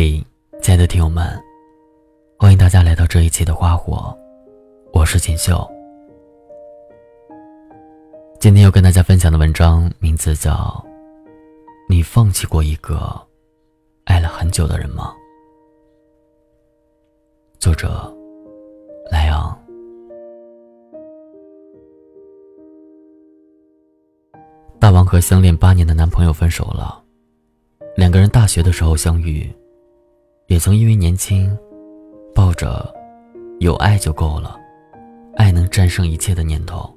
嘿，亲爱的听友们，欢迎大家来到这一期的花火，我是锦绣。今天要跟大家分享的文章名字叫《你放弃过一个爱了很久的人吗》，作者莱昂。大王和相恋八年的男朋友分手了，两个人大学的时候相遇。也曾因为年轻，抱着有爱就够了，爱能战胜一切的念头，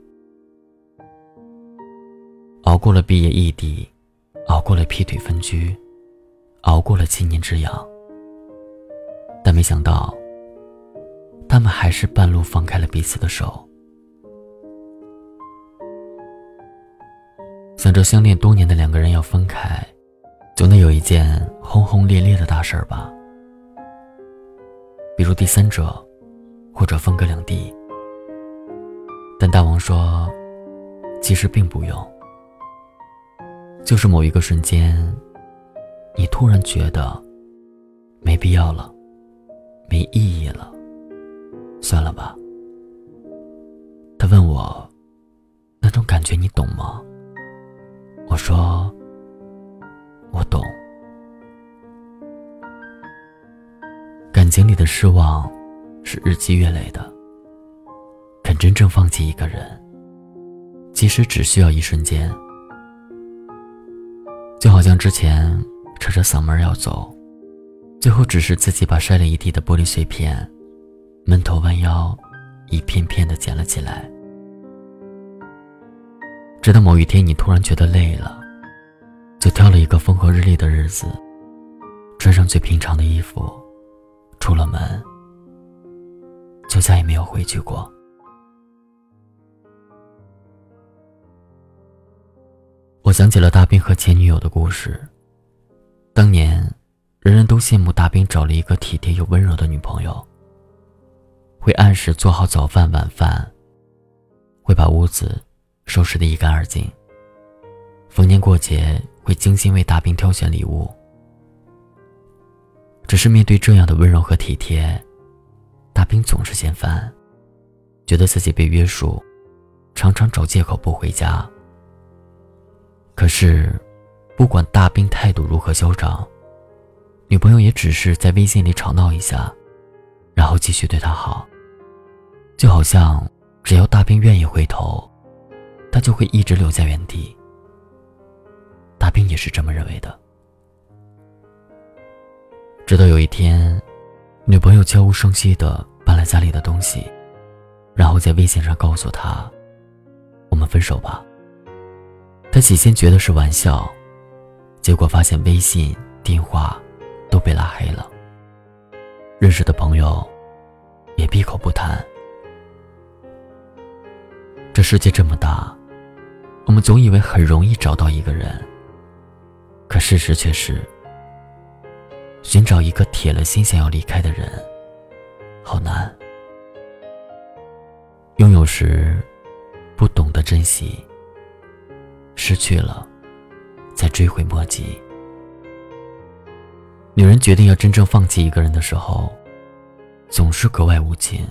熬过了毕业异地，熬过了劈腿分居，熬过了七年之痒。但没想到，他们还是半路放开了彼此的手。想着相恋多年的两个人要分开，总得有一件轰轰烈烈的大事儿吧。比如第三者，或者分隔两地。但大王说，其实并不用，就是某一个瞬间，你突然觉得没必要了，没意义了，算了吧。他问我，那种感觉你懂吗？我说，我懂。情里的失望，是日积月累的。肯真正放弃一个人，其实只需要一瞬间，就好像之前扯着嗓门要走，最后只是自己把摔了一地的玻璃碎片，闷头弯腰，一片片的捡了起来。直到某一天，你突然觉得累了，就挑了一个风和日丽的日子，穿上最平常的衣服。出了门，就再也没有回去过。我想起了大兵和前女友的故事。当年，人人都羡慕大兵找了一个体贴又温柔的女朋友，会按时做好早饭晚饭，会把屋子收拾得一干二净。逢年过节会精心为大兵挑选礼物。只是面对这样的温柔和体贴，大兵总是嫌烦，觉得自己被约束，常常找借口不回家。可是，不管大兵态度如何嚣张，女朋友也只是在微信里吵闹一下，然后继续对他好，就好像只要大兵愿意回头，他就会一直留在原地。大兵也是这么认为的。直到有一天，女朋友悄无声息地搬了家里的东西，然后在微信上告诉他：“我们分手吧。”他起先觉得是玩笑，结果发现微信、电话都被拉黑了，认识的朋友也闭口不谈。这世界这么大，我们总以为很容易找到一个人，可事实却是。寻找一个铁了心想要离开的人，好难。拥有时不懂得珍惜，失去了再追悔莫及。女人决定要真正放弃一个人的时候，总是格外无情。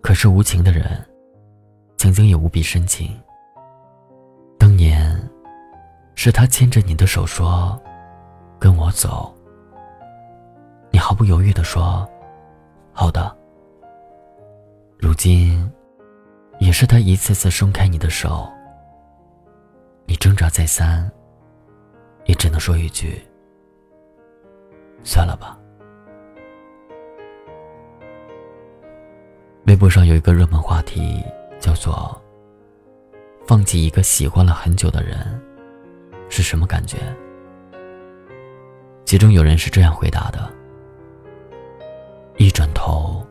可是无情的人，曾经也无比深情。当年，是他牵着你的手说。跟我走。你毫不犹豫的说：“好的。”如今，也是他一次次松开你的手。你挣扎再三，也只能说一句：“算了吧。”微博上有一个热门话题，叫做“放弃一个喜欢了很久的人，是什么感觉？”其中有人是这样回答的：“一转头，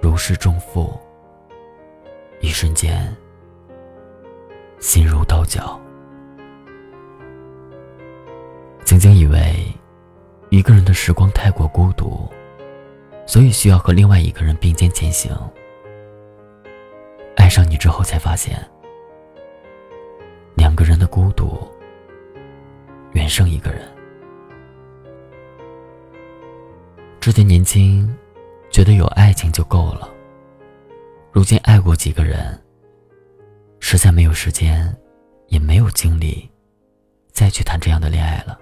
如释重负。一瞬间，心如刀绞。曾经以为，一个人的时光太过孤独，所以需要和另外一个人并肩前行。爱上你之后，才发现，两个人的孤独远胜一个人。”之前年轻，觉得有爱情就够了。如今爱过几个人，实在没有时间，也没有精力，再去谈这样的恋爱了。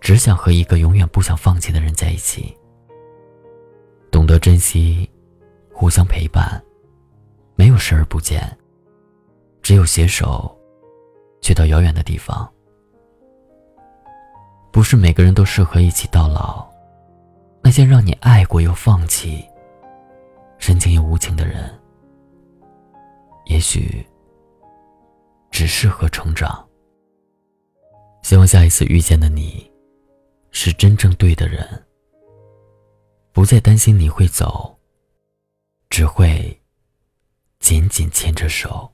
只想和一个永远不想放弃的人在一起，懂得珍惜，互相陪伴，没有视而不见，只有携手，去到遥远的地方。不是每个人都适合一起到老，那些让你爱过又放弃。深情又无情的人，也许只适合成长。希望下一次遇见的你，是真正对的人，不再担心你会走，只会紧紧牵着手。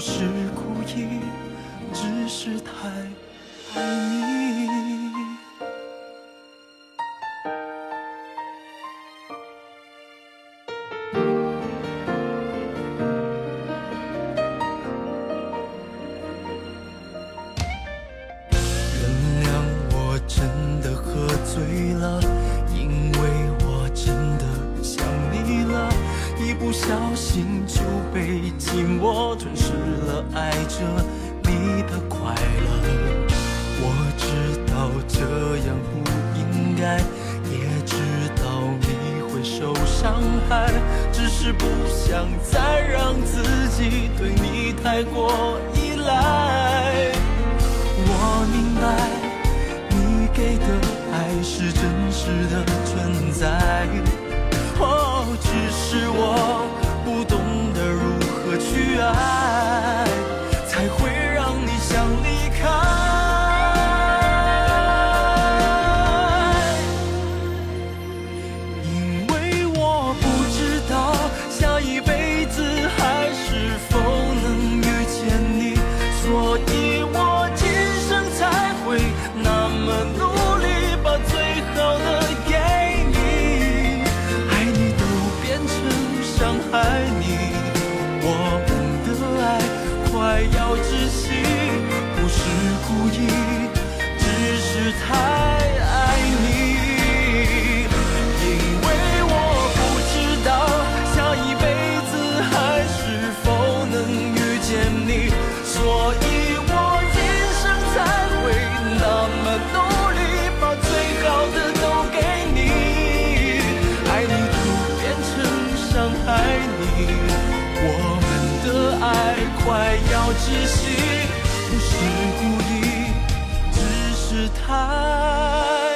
不是故意，只是太爱你。原谅我真的喝醉了，因为我真的想你了，一不小心就被寂寞吞噬了，爱着你的快乐。我知道这样不应该，也知道你会受伤害，只是不想再让自己对你太过依赖。我明白你给的。爱是真实的存在，哦，只是我爱，才会让你想离快要。窒息，不是故意，只是太。